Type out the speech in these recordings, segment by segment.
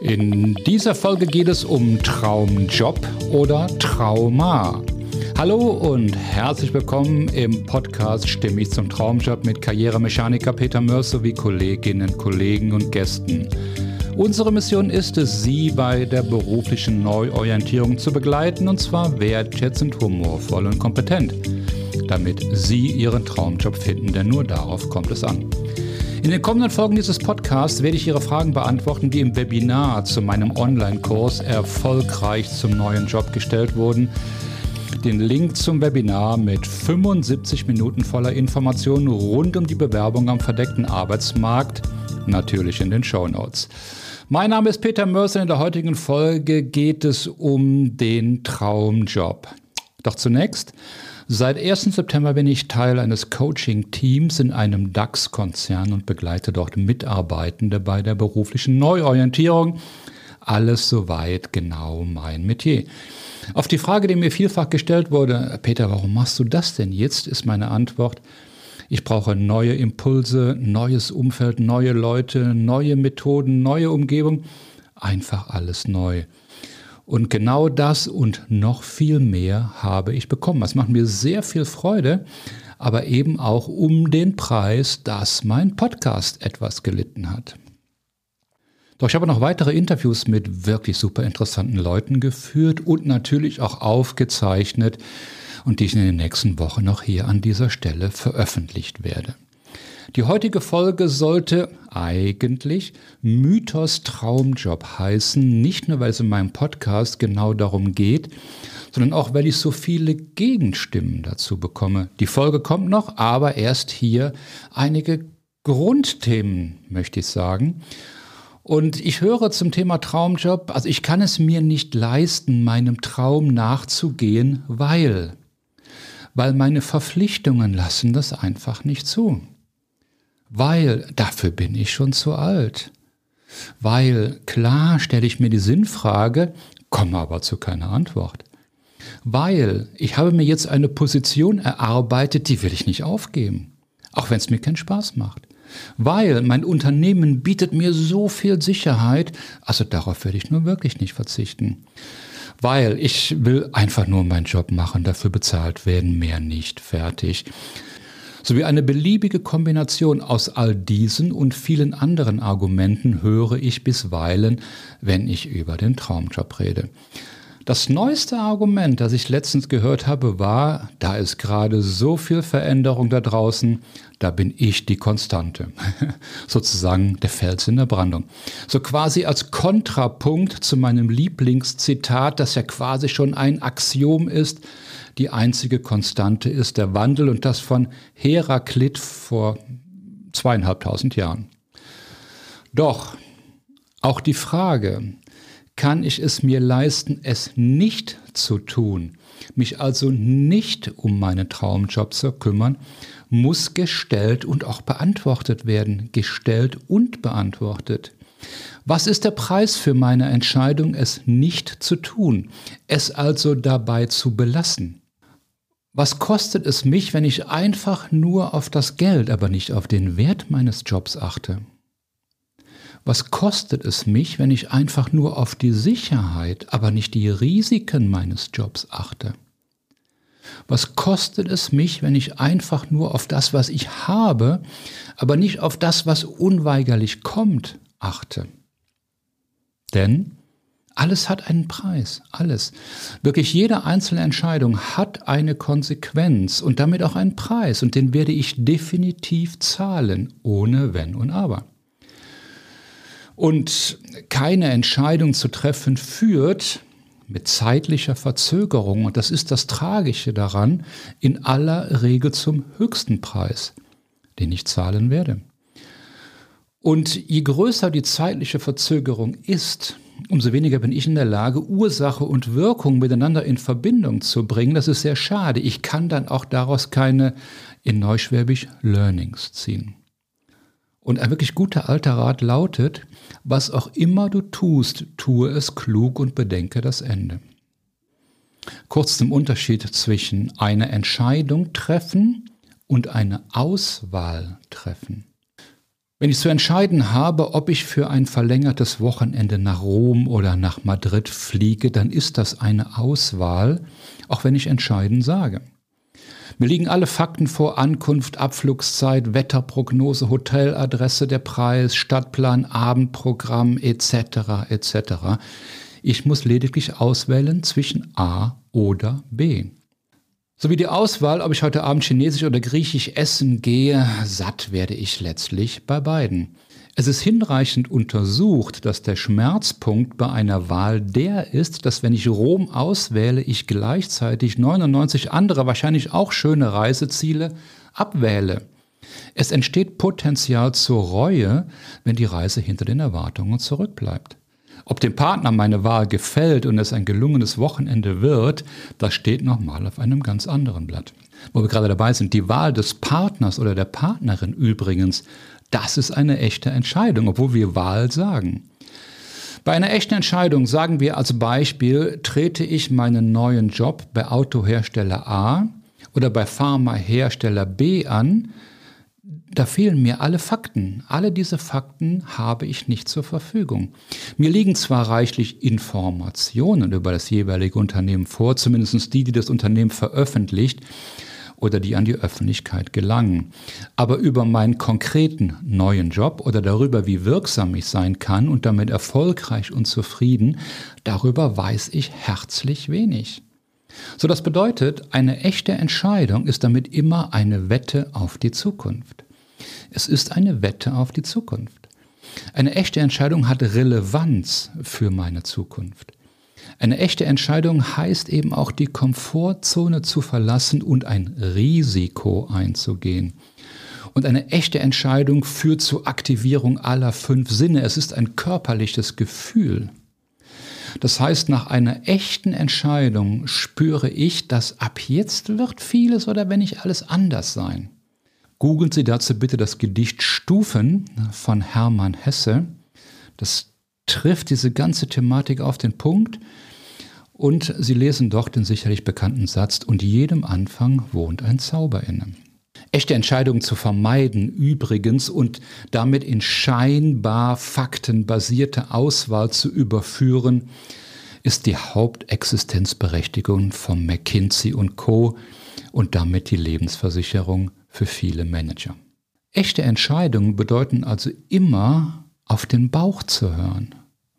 In dieser Folge geht es um Traumjob oder Trauma. Hallo und herzlich willkommen im Podcast Stimmig zum Traumjob mit Karrieremechaniker Peter Mörs sowie Kolleginnen, Kollegen und Gästen. Unsere Mission ist es, Sie bei der beruflichen Neuorientierung zu begleiten und zwar wertschätzend, humorvoll und kompetent, damit Sie Ihren Traumjob finden, denn nur darauf kommt es an. In den kommenden Folgen dieses Podcasts werde ich Ihre Fragen beantworten, die im Webinar zu meinem Online-Kurs erfolgreich zum neuen Job gestellt wurden. Den Link zum Webinar mit 75 Minuten voller Informationen rund um die Bewerbung am verdeckten Arbeitsmarkt natürlich in den Show Notes. Mein Name ist Peter Mörser. In der heutigen Folge geht es um den Traumjob. Doch zunächst Seit 1. September bin ich Teil eines Coaching-Teams in einem DAX-Konzern und begleite dort Mitarbeitende bei der beruflichen Neuorientierung. Alles soweit genau mein Metier. Auf die Frage, die mir vielfach gestellt wurde, Peter, warum machst du das denn jetzt, ist meine Antwort, ich brauche neue Impulse, neues Umfeld, neue Leute, neue Methoden, neue Umgebung, einfach alles neu. Und genau das und noch viel mehr habe ich bekommen. Es macht mir sehr viel Freude, aber eben auch um den Preis, dass mein Podcast etwas gelitten hat. Doch ich habe noch weitere Interviews mit wirklich super interessanten Leuten geführt und natürlich auch aufgezeichnet und die ich in den nächsten Wochen noch hier an dieser Stelle veröffentlicht werde. Die heutige Folge sollte eigentlich Mythos Traumjob heißen, nicht nur weil es in meinem Podcast genau darum geht, sondern auch weil ich so viele Gegenstimmen dazu bekomme. Die Folge kommt noch, aber erst hier einige Grundthemen, möchte ich sagen. Und ich höre zum Thema Traumjob, also ich kann es mir nicht leisten, meinem Traum nachzugehen, weil, weil meine Verpflichtungen lassen das einfach nicht zu. Weil dafür bin ich schon zu alt. Weil klar stelle ich mir die Sinnfrage, komme aber zu keiner Antwort. Weil ich habe mir jetzt eine Position erarbeitet, die will ich nicht aufgeben, auch wenn es mir keinen Spaß macht. Weil mein Unternehmen bietet mir so viel Sicherheit, also darauf werde ich nur wirklich nicht verzichten. Weil ich will einfach nur meinen Job machen, dafür bezahlt werden, mehr nicht, fertig sowie eine beliebige Kombination aus all diesen und vielen anderen Argumenten höre ich bisweilen, wenn ich über den Traumjob rede. Das neueste Argument, das ich letztens gehört habe, war, da ist gerade so viel Veränderung da draußen, da bin ich die Konstante. Sozusagen der Fels in der Brandung. So quasi als Kontrapunkt zu meinem Lieblingszitat, das ja quasi schon ein Axiom ist, die einzige Konstante ist der Wandel und das von Heraklit vor zweieinhalbtausend Jahren. Doch auch die Frage, kann ich es mir leisten, es nicht zu tun, mich also nicht um meinen Traumjob zu kümmern, muss gestellt und auch beantwortet werden, gestellt und beantwortet. Was ist der Preis für meine Entscheidung, es nicht zu tun, es also dabei zu belassen? Was kostet es mich, wenn ich einfach nur auf das Geld, aber nicht auf den Wert meines Jobs achte? Was kostet es mich, wenn ich einfach nur auf die Sicherheit, aber nicht die Risiken meines Jobs achte? Was kostet es mich, wenn ich einfach nur auf das, was ich habe, aber nicht auf das, was unweigerlich kommt, achte? Denn alles hat einen Preis, alles. Wirklich jede einzelne Entscheidung hat eine Konsequenz und damit auch einen Preis und den werde ich definitiv zahlen, ohne wenn und aber. Und keine Entscheidung zu treffen führt mit zeitlicher Verzögerung, und das ist das Tragische daran, in aller Regel zum höchsten Preis, den ich zahlen werde. Und je größer die zeitliche Verzögerung ist, umso weniger bin ich in der Lage, Ursache und Wirkung miteinander in Verbindung zu bringen. Das ist sehr schade. Ich kann dann auch daraus keine, in Neuschwäbisch, Learnings ziehen. Und ein wirklich guter alter Rat lautet, was auch immer du tust, tue es klug und bedenke das Ende. Kurz zum Unterschied zwischen eine Entscheidung treffen und eine Auswahl treffen. Wenn ich zu entscheiden habe, ob ich für ein verlängertes Wochenende nach Rom oder nach Madrid fliege, dann ist das eine Auswahl, auch wenn ich entscheiden sage. Mir liegen alle Fakten vor Ankunft, Abflugszeit, Wetterprognose, Hoteladresse, der Preis, Stadtplan, Abendprogramm etc. etc. Ich muss lediglich auswählen zwischen A oder B. Sowie die Auswahl, ob ich heute Abend chinesisch oder griechisch essen gehe, satt werde ich letztlich bei beiden. Es ist hinreichend untersucht, dass der Schmerzpunkt bei einer Wahl der ist, dass wenn ich Rom auswähle, ich gleichzeitig 99 andere, wahrscheinlich auch schöne Reiseziele abwähle. Es entsteht Potenzial zur Reue, wenn die Reise hinter den Erwartungen zurückbleibt. Ob dem Partner meine Wahl gefällt und es ein gelungenes Wochenende wird, das steht nochmal auf einem ganz anderen Blatt. Wo wir gerade dabei sind, die Wahl des Partners oder der Partnerin übrigens, das ist eine echte Entscheidung, obwohl wir Wahl sagen. Bei einer echten Entscheidung sagen wir als Beispiel, trete ich meinen neuen Job bei Autohersteller A oder bei Pharmahersteller B an, da fehlen mir alle Fakten. Alle diese Fakten habe ich nicht zur Verfügung. Mir liegen zwar reichlich Informationen über das jeweilige Unternehmen vor, zumindest die, die das Unternehmen veröffentlicht oder die an die Öffentlichkeit gelangen. Aber über meinen konkreten neuen Job oder darüber, wie wirksam ich sein kann und damit erfolgreich und zufrieden, darüber weiß ich herzlich wenig. So das bedeutet, eine echte Entscheidung ist damit immer eine Wette auf die Zukunft. Es ist eine Wette auf die Zukunft. Eine echte Entscheidung hat Relevanz für meine Zukunft. Eine echte Entscheidung heißt eben auch die Komfortzone zu verlassen und ein Risiko einzugehen. Und eine echte Entscheidung führt zur Aktivierung aller fünf Sinne. Es ist ein körperliches Gefühl. Das heißt, nach einer echten Entscheidung spüre ich, dass ab jetzt wird vieles oder wenn nicht alles anders sein. Googeln Sie dazu bitte das Gedicht Stufen von Hermann Hesse. Das trifft diese ganze Thematik auf den Punkt. Und Sie lesen doch den sicherlich bekannten Satz, und jedem Anfang wohnt ein Zauber inne. Echte Entscheidungen zu vermeiden, übrigens, und damit in scheinbar faktenbasierte Auswahl zu überführen, ist die Hauptexistenzberechtigung von McKinsey und Co. und damit die Lebensversicherung für viele Manager. Echte Entscheidungen bedeuten also immer auf den Bauch zu hören,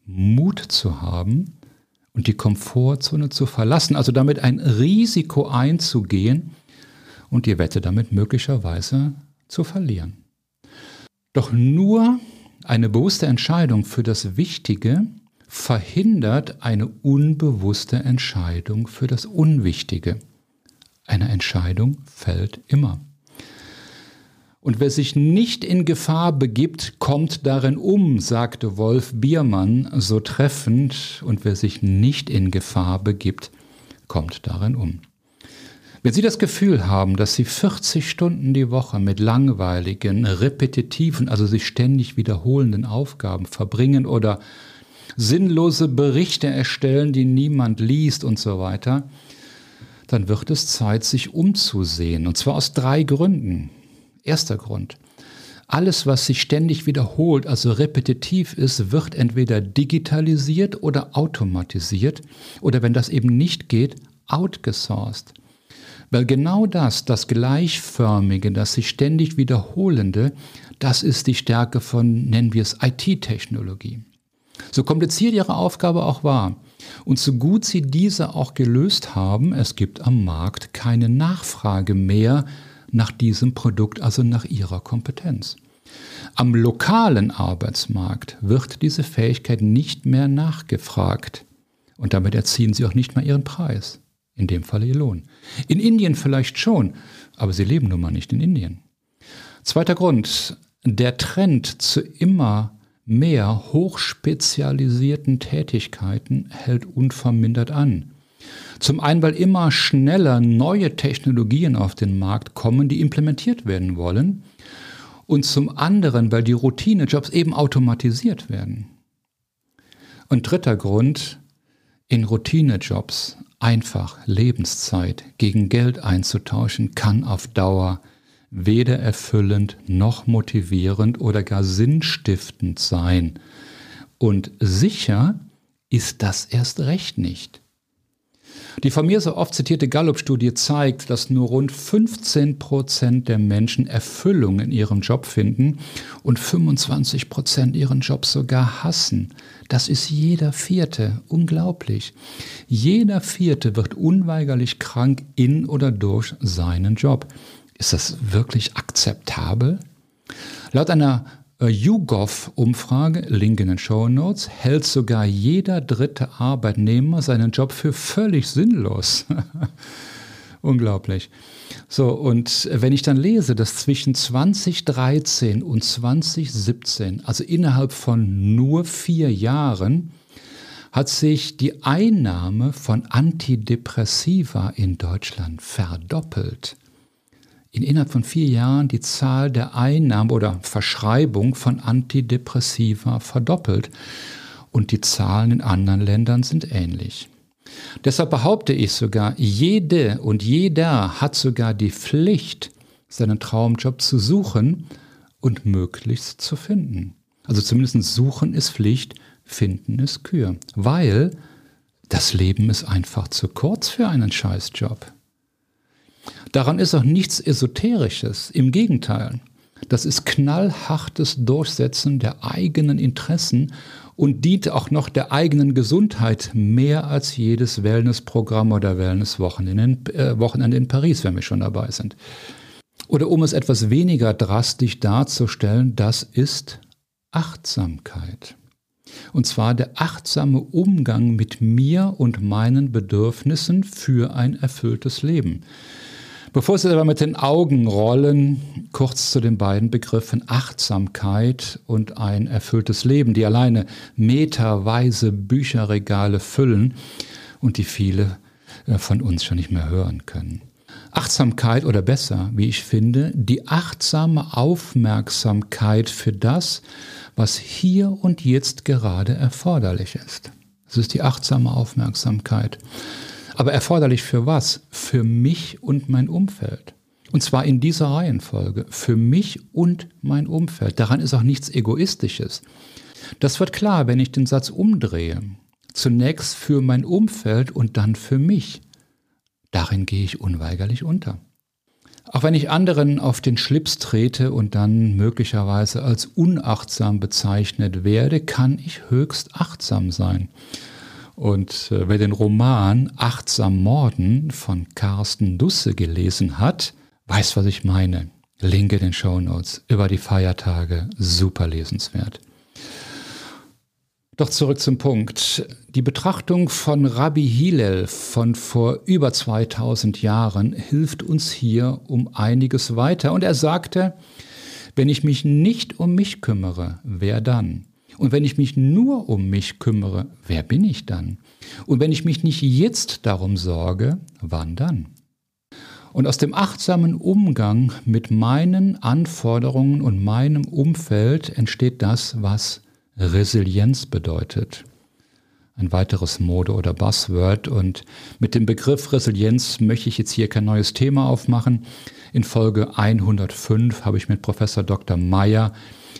Mut zu haben und die Komfortzone zu verlassen, also damit ein Risiko einzugehen und die Wette damit möglicherweise zu verlieren. Doch nur eine bewusste Entscheidung für das Wichtige verhindert eine unbewusste Entscheidung für das Unwichtige. Eine Entscheidung fällt immer. Und wer sich nicht in Gefahr begibt, kommt darin um, sagte Wolf Biermann so treffend. Und wer sich nicht in Gefahr begibt, kommt darin um. Wenn Sie das Gefühl haben, dass Sie 40 Stunden die Woche mit langweiligen, repetitiven, also sich ständig wiederholenden Aufgaben verbringen oder sinnlose Berichte erstellen, die niemand liest und so weiter, dann wird es Zeit, sich umzusehen. Und zwar aus drei Gründen. Erster Grund. Alles, was sich ständig wiederholt, also repetitiv ist, wird entweder digitalisiert oder automatisiert oder wenn das eben nicht geht, outgesourced. Weil genau das, das Gleichförmige, das sich ständig wiederholende, das ist die Stärke von, nennen wir es, IT-Technologie. So kompliziert Ihre Aufgabe auch war und so gut Sie diese auch gelöst haben, es gibt am Markt keine Nachfrage mehr nach diesem Produkt, also nach ihrer Kompetenz. Am lokalen Arbeitsmarkt wird diese Fähigkeit nicht mehr nachgefragt und damit erziehen sie auch nicht mehr ihren Preis, in dem Falle ihr Lohn. In Indien vielleicht schon, aber sie leben nun mal nicht in Indien. Zweiter Grund, der Trend zu immer mehr hochspezialisierten Tätigkeiten hält unvermindert an. Zum einen, weil immer schneller neue Technologien auf den Markt kommen, die implementiert werden wollen. Und zum anderen, weil die Routinejobs eben automatisiert werden. Und dritter Grund, in Routinejobs einfach Lebenszeit gegen Geld einzutauschen, kann auf Dauer weder erfüllend noch motivierend oder gar sinnstiftend sein. Und sicher ist das erst recht nicht. Die von mir so oft zitierte Gallup-Studie zeigt, dass nur rund 15 Prozent der Menschen Erfüllung in ihrem Job finden und 25 Prozent ihren Job sogar hassen. Das ist jeder Vierte. Unglaublich. Jeder Vierte wird unweigerlich krank in oder durch seinen Job. Ist das wirklich akzeptabel? Laut einer YouGov-Umfrage, Link in den Show Notes, hält sogar jeder dritte Arbeitnehmer seinen Job für völlig sinnlos. Unglaublich. So, und wenn ich dann lese, dass zwischen 2013 und 2017, also innerhalb von nur vier Jahren, hat sich die Einnahme von Antidepressiva in Deutschland verdoppelt in innerhalb von vier Jahren die Zahl der Einnahmen oder Verschreibung von Antidepressiva verdoppelt. Und die Zahlen in anderen Ländern sind ähnlich. Deshalb behaupte ich sogar, jede und jeder hat sogar die Pflicht, seinen Traumjob zu suchen und möglichst zu finden. Also zumindest suchen ist Pflicht, finden ist Kür. Weil das Leben ist einfach zu kurz für einen Scheißjob. Daran ist auch nichts Esoterisches. Im Gegenteil. Das ist knallhartes Durchsetzen der eigenen Interessen und dient auch noch der eigenen Gesundheit mehr als jedes Wellnessprogramm oder Wellnesswochenende äh, Wochenende in Paris, wenn wir schon dabei sind. Oder um es etwas weniger drastisch darzustellen, das ist Achtsamkeit. Und zwar der achtsame Umgang mit mir und meinen Bedürfnissen für ein erfülltes Leben. Bevor Sie aber mit den Augen rollen, kurz zu den beiden Begriffen Achtsamkeit und ein erfülltes Leben, die alleine meterweise Bücherregale füllen und die viele äh, von uns schon nicht mehr hören können. Achtsamkeit oder besser, wie ich finde, die achtsame Aufmerksamkeit für das, was hier und jetzt gerade erforderlich ist. Es ist die achtsame Aufmerksamkeit. Aber erforderlich für was? Für mich und mein Umfeld. Und zwar in dieser Reihenfolge. Für mich und mein Umfeld. Daran ist auch nichts Egoistisches. Das wird klar, wenn ich den Satz umdrehe. Zunächst für mein Umfeld und dann für mich. Darin gehe ich unweigerlich unter. Auch wenn ich anderen auf den Schlips trete und dann möglicherweise als unachtsam bezeichnet werde, kann ich höchst achtsam sein. Und äh, wer den Roman Achtsam Morden von Carsten Dusse gelesen hat, weiß, was ich meine. Link in den Show Notes über die Feiertage, super lesenswert. Doch zurück zum Punkt. Die Betrachtung von Rabbi Hillel von vor über 2000 Jahren hilft uns hier um einiges weiter. Und er sagte, wenn ich mich nicht um mich kümmere, wer dann? Und wenn ich mich nur um mich kümmere, wer bin ich dann? Und wenn ich mich nicht jetzt darum sorge, wann dann? Und aus dem achtsamen Umgang mit meinen Anforderungen und meinem Umfeld entsteht das, was Resilienz bedeutet. Ein weiteres Mode- oder Buzzword. Und mit dem Begriff Resilienz möchte ich jetzt hier kein neues Thema aufmachen. In Folge 105 habe ich mit Professor Dr. Meyer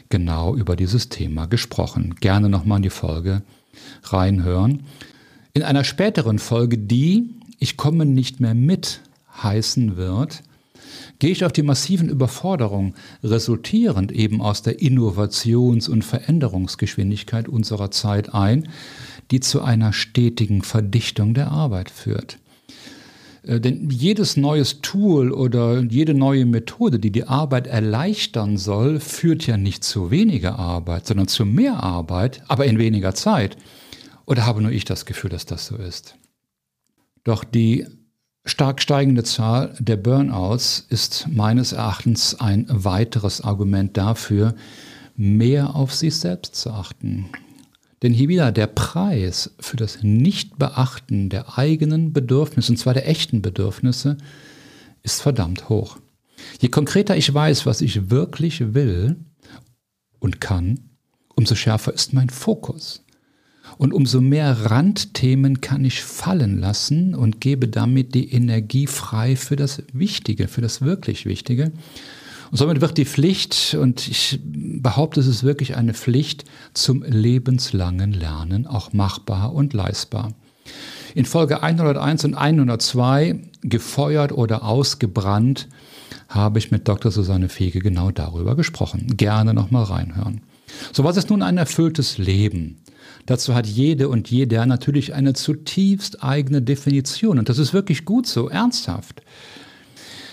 genau über dieses Thema gesprochen. Gerne nochmal in die Folge reinhören. In einer späteren Folge, die Ich komme nicht mehr mit heißen wird, gehe ich auf die massiven Überforderungen, resultierend eben aus der Innovations- und Veränderungsgeschwindigkeit unserer Zeit ein, die zu einer stetigen Verdichtung der Arbeit führt. Äh, denn jedes neues Tool oder jede neue Methode, die die Arbeit erleichtern soll, führt ja nicht zu weniger Arbeit, sondern zu mehr Arbeit, aber in weniger Zeit. Oder habe nur ich das Gefühl, dass das so ist? Doch die stark steigende Zahl der Burnouts ist meines Erachtens ein weiteres Argument dafür, mehr auf sich selbst zu achten. Denn hier wieder der Preis für das Nichtbeachten der eigenen Bedürfnisse, und zwar der echten Bedürfnisse, ist verdammt hoch. Je konkreter ich weiß, was ich wirklich will und kann, umso schärfer ist mein Fokus. Und umso mehr Randthemen kann ich fallen lassen und gebe damit die Energie frei für das Wichtige, für das wirklich Wichtige. Und somit wird die Pflicht, und ich behaupte, es ist wirklich eine Pflicht, zum lebenslangen Lernen auch machbar und leistbar. In Folge 101 und 102, gefeuert oder ausgebrannt, habe ich mit Dr. Susanne Fege genau darüber gesprochen. Gerne nochmal reinhören. So, was ist nun ein erfülltes Leben? Dazu hat jede und jeder natürlich eine zutiefst eigene Definition. Und das ist wirklich gut so, ernsthaft.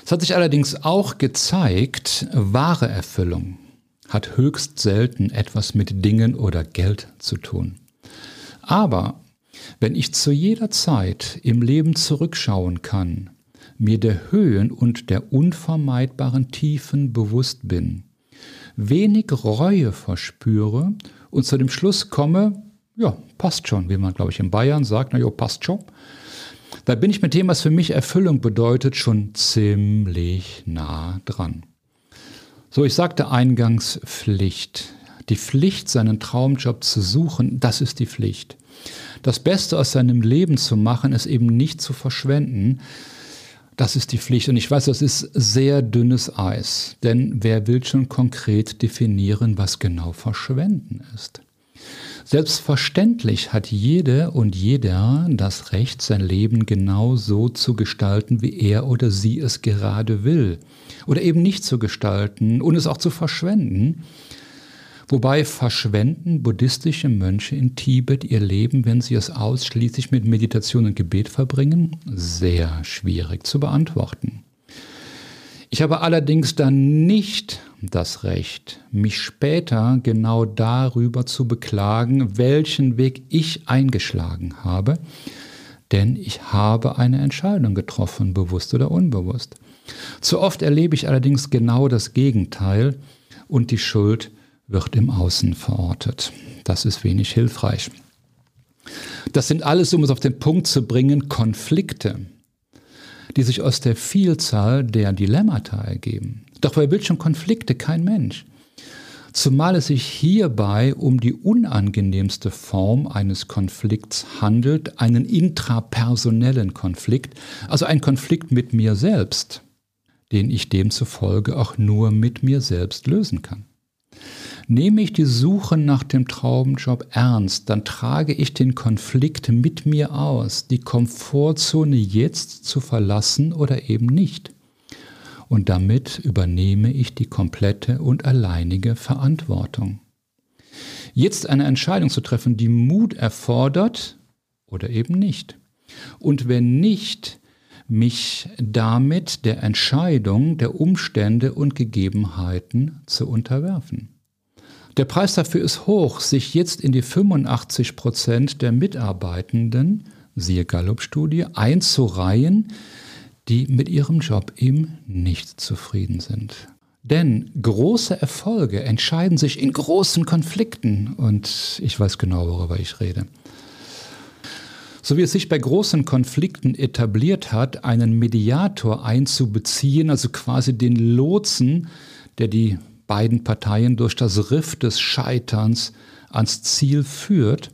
Es hat sich allerdings auch gezeigt, wahre Erfüllung hat höchst selten etwas mit Dingen oder Geld zu tun. Aber wenn ich zu jeder Zeit im Leben zurückschauen kann, mir der Höhen und der unvermeidbaren Tiefen bewusst bin, wenig Reue verspüre und zu dem Schluss komme, ja, passt schon, wie man, glaube ich, in Bayern sagt, na ja, passt schon, da bin ich mit dem, was für mich Erfüllung bedeutet, schon ziemlich nah dran. So, ich sagte eingangs Pflicht. Die Pflicht, seinen Traumjob zu suchen, das ist die Pflicht. Das Beste aus seinem Leben zu machen, es eben nicht zu verschwenden, das ist die Pflicht. Und ich weiß, das ist sehr dünnes Eis. Denn wer will schon konkret definieren, was genau Verschwenden ist? Selbstverständlich hat jede und jeder das Recht, sein Leben genau so zu gestalten, wie er oder sie es gerade will. Oder eben nicht zu gestalten und es auch zu verschwenden. Wobei verschwenden buddhistische Mönche in Tibet ihr Leben, wenn sie es ausschließlich mit Meditation und Gebet verbringen? Sehr schwierig zu beantworten. Ich habe allerdings dann nicht das Recht, mich später genau darüber zu beklagen, welchen Weg ich eingeschlagen habe, denn ich habe eine Entscheidung getroffen, bewusst oder unbewusst. Zu oft erlebe ich allerdings genau das Gegenteil und die Schuld wird im Außen verortet. Das ist wenig hilfreich. Das sind alles, um es auf den Punkt zu bringen, Konflikte, die sich aus der Vielzahl der Dilemmata ergeben. Doch wer will schon Konflikte? Kein Mensch. Zumal es sich hierbei um die unangenehmste Form eines Konflikts handelt, einen intrapersonellen Konflikt, also ein Konflikt mit mir selbst, den ich demzufolge auch nur mit mir selbst lösen kann. Nehme ich die Suche nach dem Traumjob ernst, dann trage ich den Konflikt mit mir aus, die Komfortzone jetzt zu verlassen oder eben nicht. Und damit übernehme ich die komplette und alleinige Verantwortung. Jetzt eine Entscheidung zu treffen, die Mut erfordert oder eben nicht. Und wenn nicht, mich damit der Entscheidung der Umstände und Gegebenheiten zu unterwerfen. Der Preis dafür ist hoch, sich jetzt in die 85 Prozent der Mitarbeitenden, siehe Gallup-Studie, einzureihen, die mit ihrem Job eben nicht zufrieden sind. Denn große Erfolge entscheiden sich in großen Konflikten und ich weiß genau, worüber ich rede. So wie es sich bei großen Konflikten etabliert hat, einen Mediator einzubeziehen, also quasi den Lotsen, der die beiden Parteien durch das Riff des Scheiterns ans Ziel führt,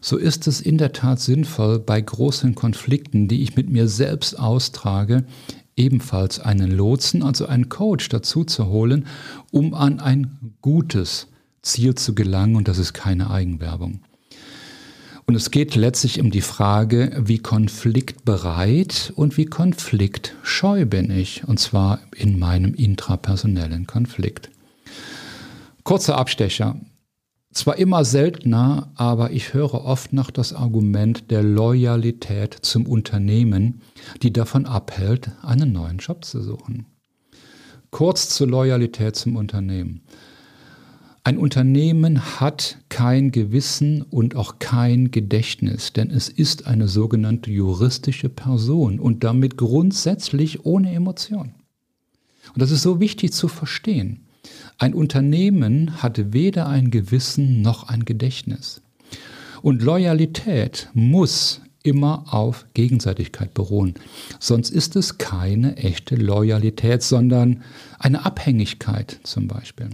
so ist es in der Tat sinnvoll, bei großen Konflikten, die ich mit mir selbst austrage, ebenfalls einen Lotsen, also einen Coach dazu zu holen, um an ein gutes Ziel zu gelangen und das ist keine Eigenwerbung. Und es geht letztlich um die Frage, wie konfliktbereit und wie konfliktscheu bin ich, und zwar in meinem intrapersonellen Konflikt. Kurzer Abstecher. Zwar immer seltener, aber ich höre oft noch das Argument der Loyalität zum Unternehmen, die davon abhält, einen neuen Job zu suchen. Kurz zur Loyalität zum Unternehmen. Ein Unternehmen hat kein Gewissen und auch kein Gedächtnis, denn es ist eine sogenannte juristische Person und damit grundsätzlich ohne Emotion. Und das ist so wichtig zu verstehen. Ein Unternehmen hat weder ein Gewissen noch ein Gedächtnis. Und Loyalität muss immer auf Gegenseitigkeit beruhen. Sonst ist es keine echte Loyalität, sondern eine Abhängigkeit zum Beispiel.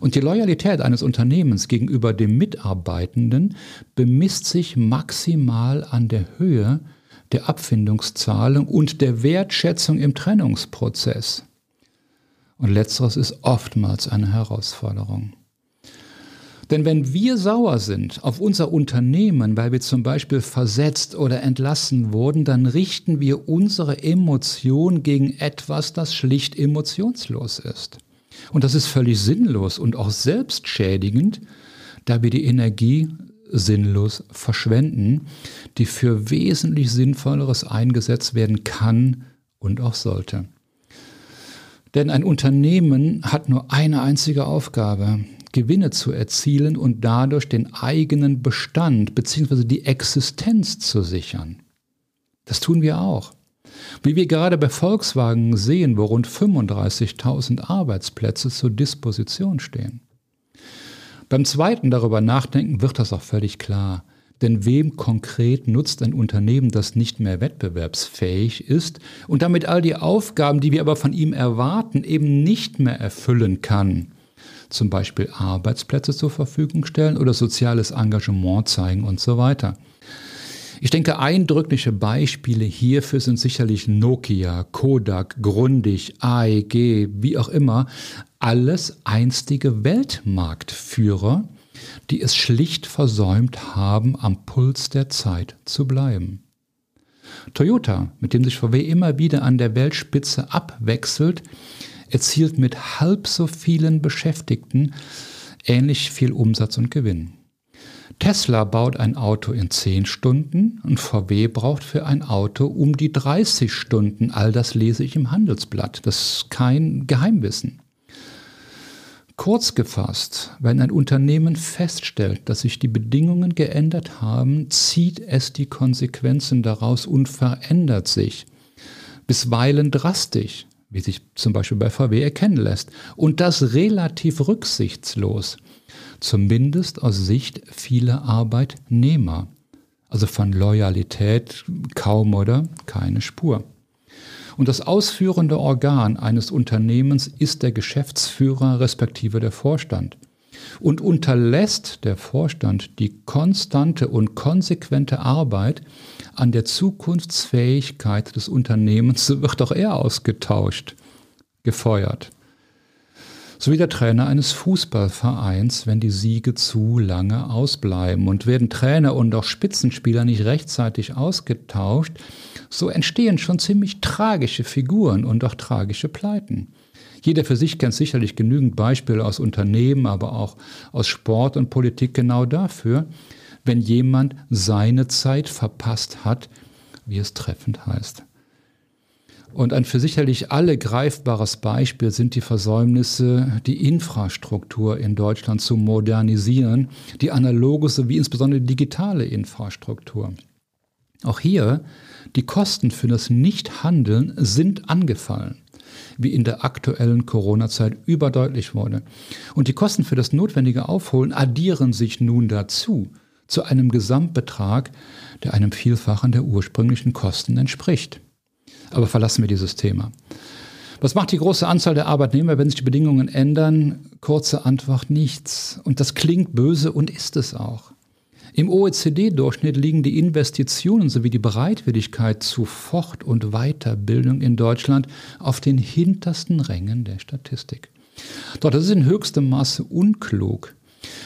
Und die Loyalität eines Unternehmens gegenüber dem Mitarbeitenden bemisst sich maximal an der Höhe der Abfindungszahlung und der Wertschätzung im Trennungsprozess. Und letzteres ist oftmals eine Herausforderung. Denn wenn wir sauer sind auf unser Unternehmen, weil wir zum Beispiel versetzt oder entlassen wurden, dann richten wir unsere Emotion gegen etwas, das schlicht emotionslos ist. Und das ist völlig sinnlos und auch selbstschädigend, da wir die Energie sinnlos verschwenden, die für wesentlich Sinnvolleres eingesetzt werden kann und auch sollte. Denn ein Unternehmen hat nur eine einzige Aufgabe, Gewinne zu erzielen und dadurch den eigenen Bestand bzw. die Existenz zu sichern. Das tun wir auch. Wie wir gerade bei Volkswagen sehen, wo rund 35.000 Arbeitsplätze zur Disposition stehen. Beim zweiten darüber nachdenken wird das auch völlig klar. Denn wem konkret nutzt ein Unternehmen, das nicht mehr wettbewerbsfähig ist und damit all die Aufgaben, die wir aber von ihm erwarten, eben nicht mehr erfüllen kann? Zum Beispiel Arbeitsplätze zur Verfügung stellen oder soziales Engagement zeigen und so weiter. Ich denke, eindrückliche Beispiele hierfür sind sicherlich Nokia, Kodak, Grundig, AEG, wie auch immer, alles einstige Weltmarktführer, die es schlicht versäumt haben, am Puls der Zeit zu bleiben. Toyota, mit dem sich VW immer wieder an der Weltspitze abwechselt, erzielt mit halb so vielen Beschäftigten ähnlich viel Umsatz und Gewinn. Tesla baut ein Auto in 10 Stunden und VW braucht für ein Auto um die 30 Stunden. All das lese ich im Handelsblatt. Das ist kein Geheimwissen. Kurz gefasst, wenn ein Unternehmen feststellt, dass sich die Bedingungen geändert haben, zieht es die Konsequenzen daraus und verändert sich. Bisweilen drastisch, wie sich zum Beispiel bei VW erkennen lässt. Und das relativ rücksichtslos zumindest aus Sicht vieler Arbeitnehmer. Also von Loyalität kaum oder keine Spur. Und das ausführende Organ eines Unternehmens ist der Geschäftsführer respektive der Vorstand. Und unterlässt der Vorstand die konstante und konsequente Arbeit an der Zukunftsfähigkeit des Unternehmens, so wird auch er ausgetauscht, gefeuert sowie der Trainer eines Fußballvereins, wenn die Siege zu lange ausbleiben. Und werden Trainer und auch Spitzenspieler nicht rechtzeitig ausgetauscht, so entstehen schon ziemlich tragische Figuren und auch tragische Pleiten. Jeder für sich kennt sicherlich genügend Beispiele aus Unternehmen, aber auch aus Sport und Politik genau dafür, wenn jemand seine Zeit verpasst hat, wie es treffend heißt. Und ein für sicherlich alle greifbares Beispiel sind die Versäumnisse, die Infrastruktur in Deutschland zu modernisieren, die analoge sowie insbesondere digitale Infrastruktur. Auch hier, die Kosten für das Nichthandeln sind angefallen, wie in der aktuellen Corona-Zeit überdeutlich wurde. Und die Kosten für das notwendige Aufholen addieren sich nun dazu, zu einem Gesamtbetrag, der einem Vielfachen der ursprünglichen Kosten entspricht. Aber verlassen wir dieses Thema. Was macht die große Anzahl der Arbeitnehmer, wenn sich die Bedingungen ändern? Kurze Antwort, nichts. Und das klingt böse und ist es auch. Im OECD-Durchschnitt liegen die Investitionen sowie die Bereitwilligkeit zu Fort- und Weiterbildung in Deutschland auf den hintersten Rängen der Statistik. Doch das ist in höchstem Maße unklug.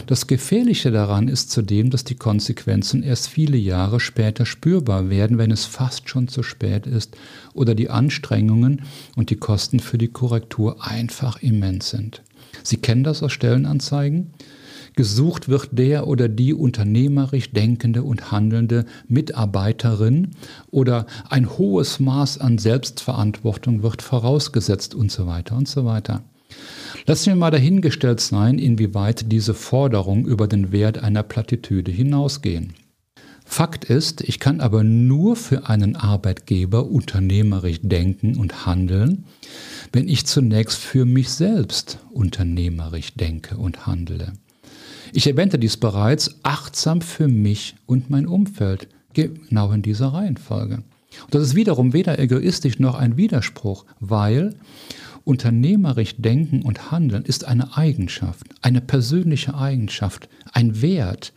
Das Gefährliche daran ist zudem, dass die Konsequenzen erst viele Jahre später spürbar werden, wenn es fast schon zu spät ist oder die Anstrengungen und die Kosten für die Korrektur einfach immens sind. Sie kennen das aus Stellenanzeigen? Gesucht wird der oder die unternehmerisch denkende und handelnde Mitarbeiterin oder ein hohes Maß an Selbstverantwortung wird vorausgesetzt und so weiter und so weiter. Lassen wir mal dahingestellt sein, inwieweit diese Forderungen über den Wert einer Plattitüde hinausgehen. Fakt ist, ich kann aber nur für einen Arbeitgeber unternehmerisch denken und handeln, wenn ich zunächst für mich selbst unternehmerisch denke und handle. Ich erwähnte dies bereits, achtsam für mich und mein Umfeld, genau in dieser Reihenfolge. Und das ist wiederum weder egoistisch noch ein Widerspruch, weil Unternehmerisch denken und handeln ist eine Eigenschaft, eine persönliche Eigenschaft, ein Wert,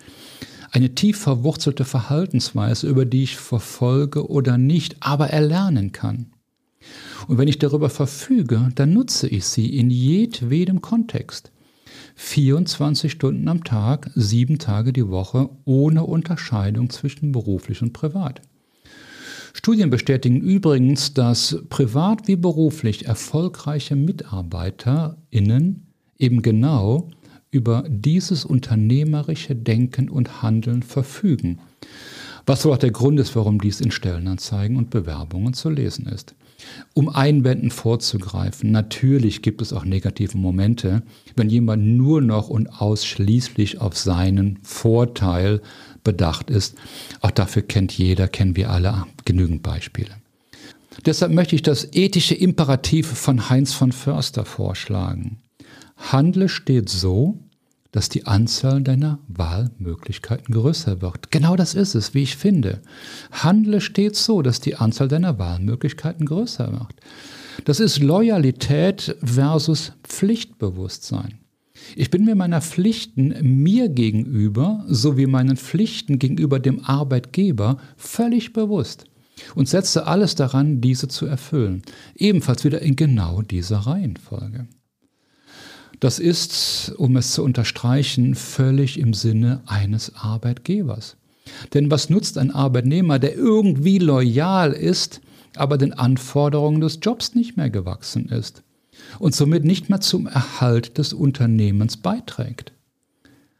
eine tief verwurzelte Verhaltensweise, über die ich verfolge oder nicht, aber erlernen kann. Und wenn ich darüber verfüge, dann nutze ich sie in jedwedem Kontext. 24 Stunden am Tag, sieben Tage die Woche, ohne Unterscheidung zwischen beruflich und privat. Studien bestätigen übrigens, dass privat wie beruflich erfolgreiche MitarbeiterInnen eben genau über dieses unternehmerische Denken und Handeln verfügen. Was wohl auch der Grund ist, warum dies in Stellenanzeigen und Bewerbungen zu lesen ist. Um Einwänden vorzugreifen, natürlich gibt es auch negative Momente, wenn jemand nur noch und ausschließlich auf seinen Vorteil bedacht ist. Auch dafür kennt jeder, kennen wir alle genügend Beispiele. Deshalb möchte ich das ethische Imperativ von Heinz von Förster vorschlagen. Handle steht so, dass die Anzahl deiner Wahlmöglichkeiten größer wird. Genau das ist es, wie ich finde. Handle stets so, dass die Anzahl deiner Wahlmöglichkeiten größer wird. Das ist Loyalität versus Pflichtbewusstsein. Ich bin mir meiner Pflichten mir gegenüber sowie meinen Pflichten gegenüber dem Arbeitgeber völlig bewusst und setze alles daran, diese zu erfüllen. Ebenfalls wieder in genau dieser Reihenfolge. Das ist, um es zu unterstreichen, völlig im Sinne eines Arbeitgebers. Denn was nutzt ein Arbeitnehmer, der irgendwie loyal ist, aber den Anforderungen des Jobs nicht mehr gewachsen ist und somit nicht mehr zum Erhalt des Unternehmens beiträgt?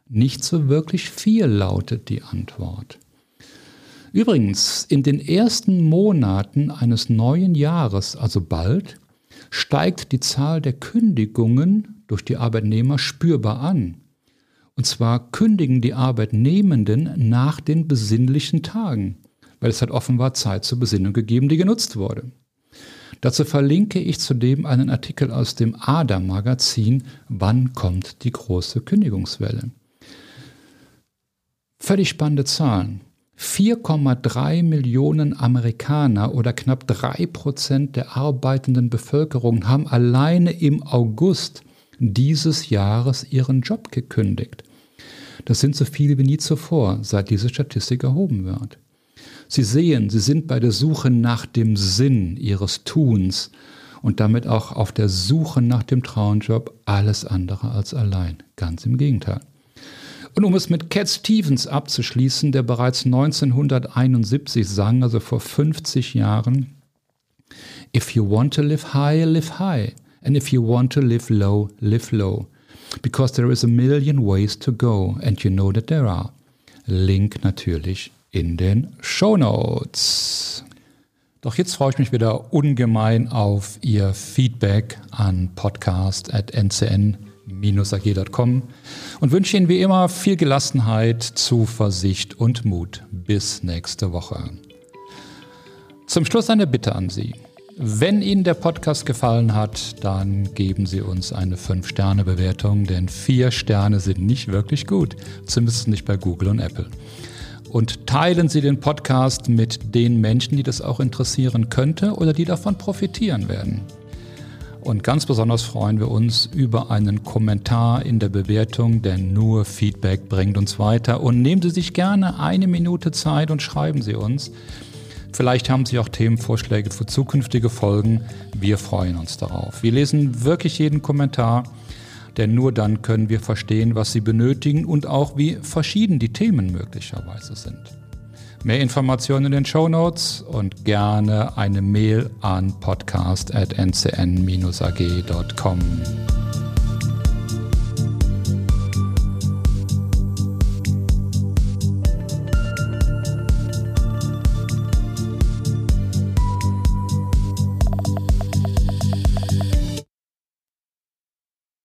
Nicht so wirklich viel lautet die Antwort. Übrigens, in den ersten Monaten eines neuen Jahres, also bald, steigt die Zahl der Kündigungen durch die Arbeitnehmer spürbar an. Und zwar kündigen die Arbeitnehmenden nach den besinnlichen Tagen, weil es hat offenbar Zeit zur Besinnung gegeben, die genutzt wurde. Dazu verlinke ich zudem einen Artikel aus dem ADA-Magazin Wann kommt die große Kündigungswelle? Völlig spannende Zahlen. 4,3 Millionen Amerikaner oder knapp 3 Prozent der arbeitenden Bevölkerung haben alleine im August dieses Jahres ihren Job gekündigt. Das sind so viele wie nie zuvor, seit diese Statistik erhoben wird. Sie sehen, sie sind bei der Suche nach dem Sinn ihres Tuns und damit auch auf der Suche nach dem Traumjob alles andere als allein. Ganz im Gegenteil. Und um es mit Cat Stevens abzuschließen, der bereits 1971 sang, also vor 50 Jahren, If you want to live high, live high. And if you want to live low, live low. Because there is a million ways to go and you know that there are. Link natürlich in den Show Notes. Doch jetzt freue ich mich wieder ungemein auf Ihr Feedback an podcast.ncn-ag.com und wünsche Ihnen wie immer viel Gelassenheit, Zuversicht und Mut. Bis nächste Woche. Zum Schluss eine Bitte an Sie. Wenn Ihnen der Podcast gefallen hat, dann geben Sie uns eine 5-Sterne-Bewertung, denn 4 Sterne sind nicht wirklich gut, zumindest nicht bei Google und Apple. Und teilen Sie den Podcast mit den Menschen, die das auch interessieren könnte oder die davon profitieren werden. Und ganz besonders freuen wir uns über einen Kommentar in der Bewertung, denn nur Feedback bringt uns weiter. Und nehmen Sie sich gerne eine Minute Zeit und schreiben Sie uns. Vielleicht haben Sie auch Themenvorschläge für zukünftige Folgen. Wir freuen uns darauf. Wir lesen wirklich jeden Kommentar, denn nur dann können wir verstehen, was Sie benötigen und auch wie verschieden die Themen möglicherweise sind. Mehr Informationen in den Show Notes und gerne eine Mail an podcast.ncn-ag.com.